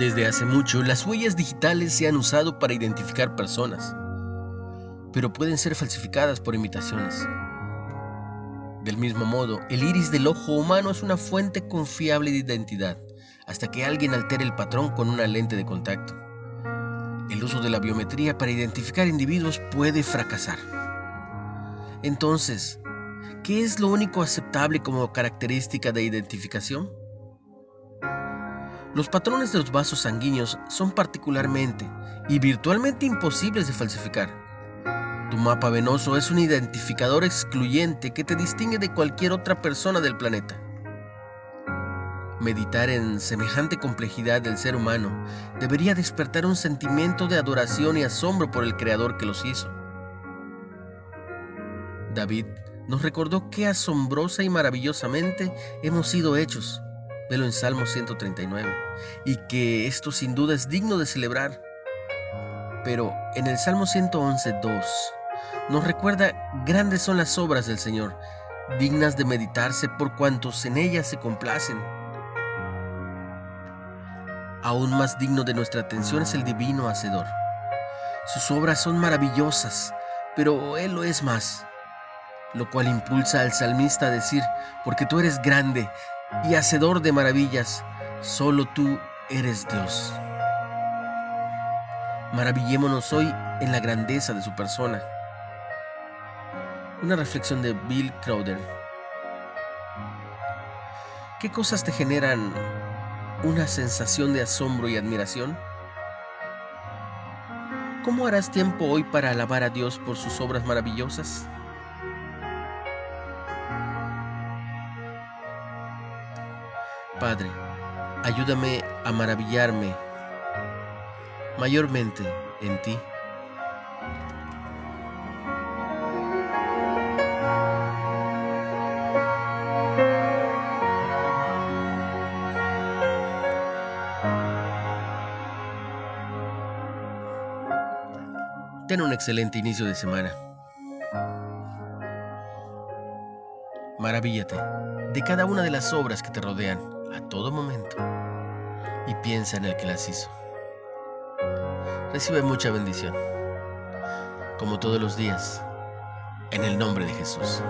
Desde hace mucho, las huellas digitales se han usado para identificar personas, pero pueden ser falsificadas por imitaciones. Del mismo modo, el iris del ojo humano es una fuente confiable de identidad, hasta que alguien altere el patrón con una lente de contacto. El uso de la biometría para identificar individuos puede fracasar. Entonces, ¿qué es lo único aceptable como característica de identificación? Los patrones de los vasos sanguíneos son particularmente y virtualmente imposibles de falsificar. Tu mapa venoso es un identificador excluyente que te distingue de cualquier otra persona del planeta. Meditar en semejante complejidad del ser humano debería despertar un sentimiento de adoración y asombro por el Creador que los hizo. David nos recordó qué asombrosa y maravillosamente hemos sido hechos, velo en Salmo 139, y que esto sin duda es digno de celebrar. Pero en el Salmo 111, 2, nos recuerda grandes son las obras del Señor, dignas de meditarse por cuantos en ellas se complacen. Aún más digno de nuestra atención es el divino Hacedor. Sus obras son maravillosas, pero Él lo es más, lo cual impulsa al salmista a decir, porque tú eres grande y hacedor de maravillas, solo tú eres Dios. Maravillémonos hoy en la grandeza de su persona una reflexión de Bill Crowder. ¿Qué cosas te generan una sensación de asombro y admiración? ¿Cómo harás tiempo hoy para alabar a Dios por sus obras maravillosas? Padre, ayúdame a maravillarme mayormente en ti. Ten un excelente inicio de semana. Maravíllate de cada una de las obras que te rodean todo momento y piensa en el que las hizo. Recibe mucha bendición, como todos los días, en el nombre de Jesús.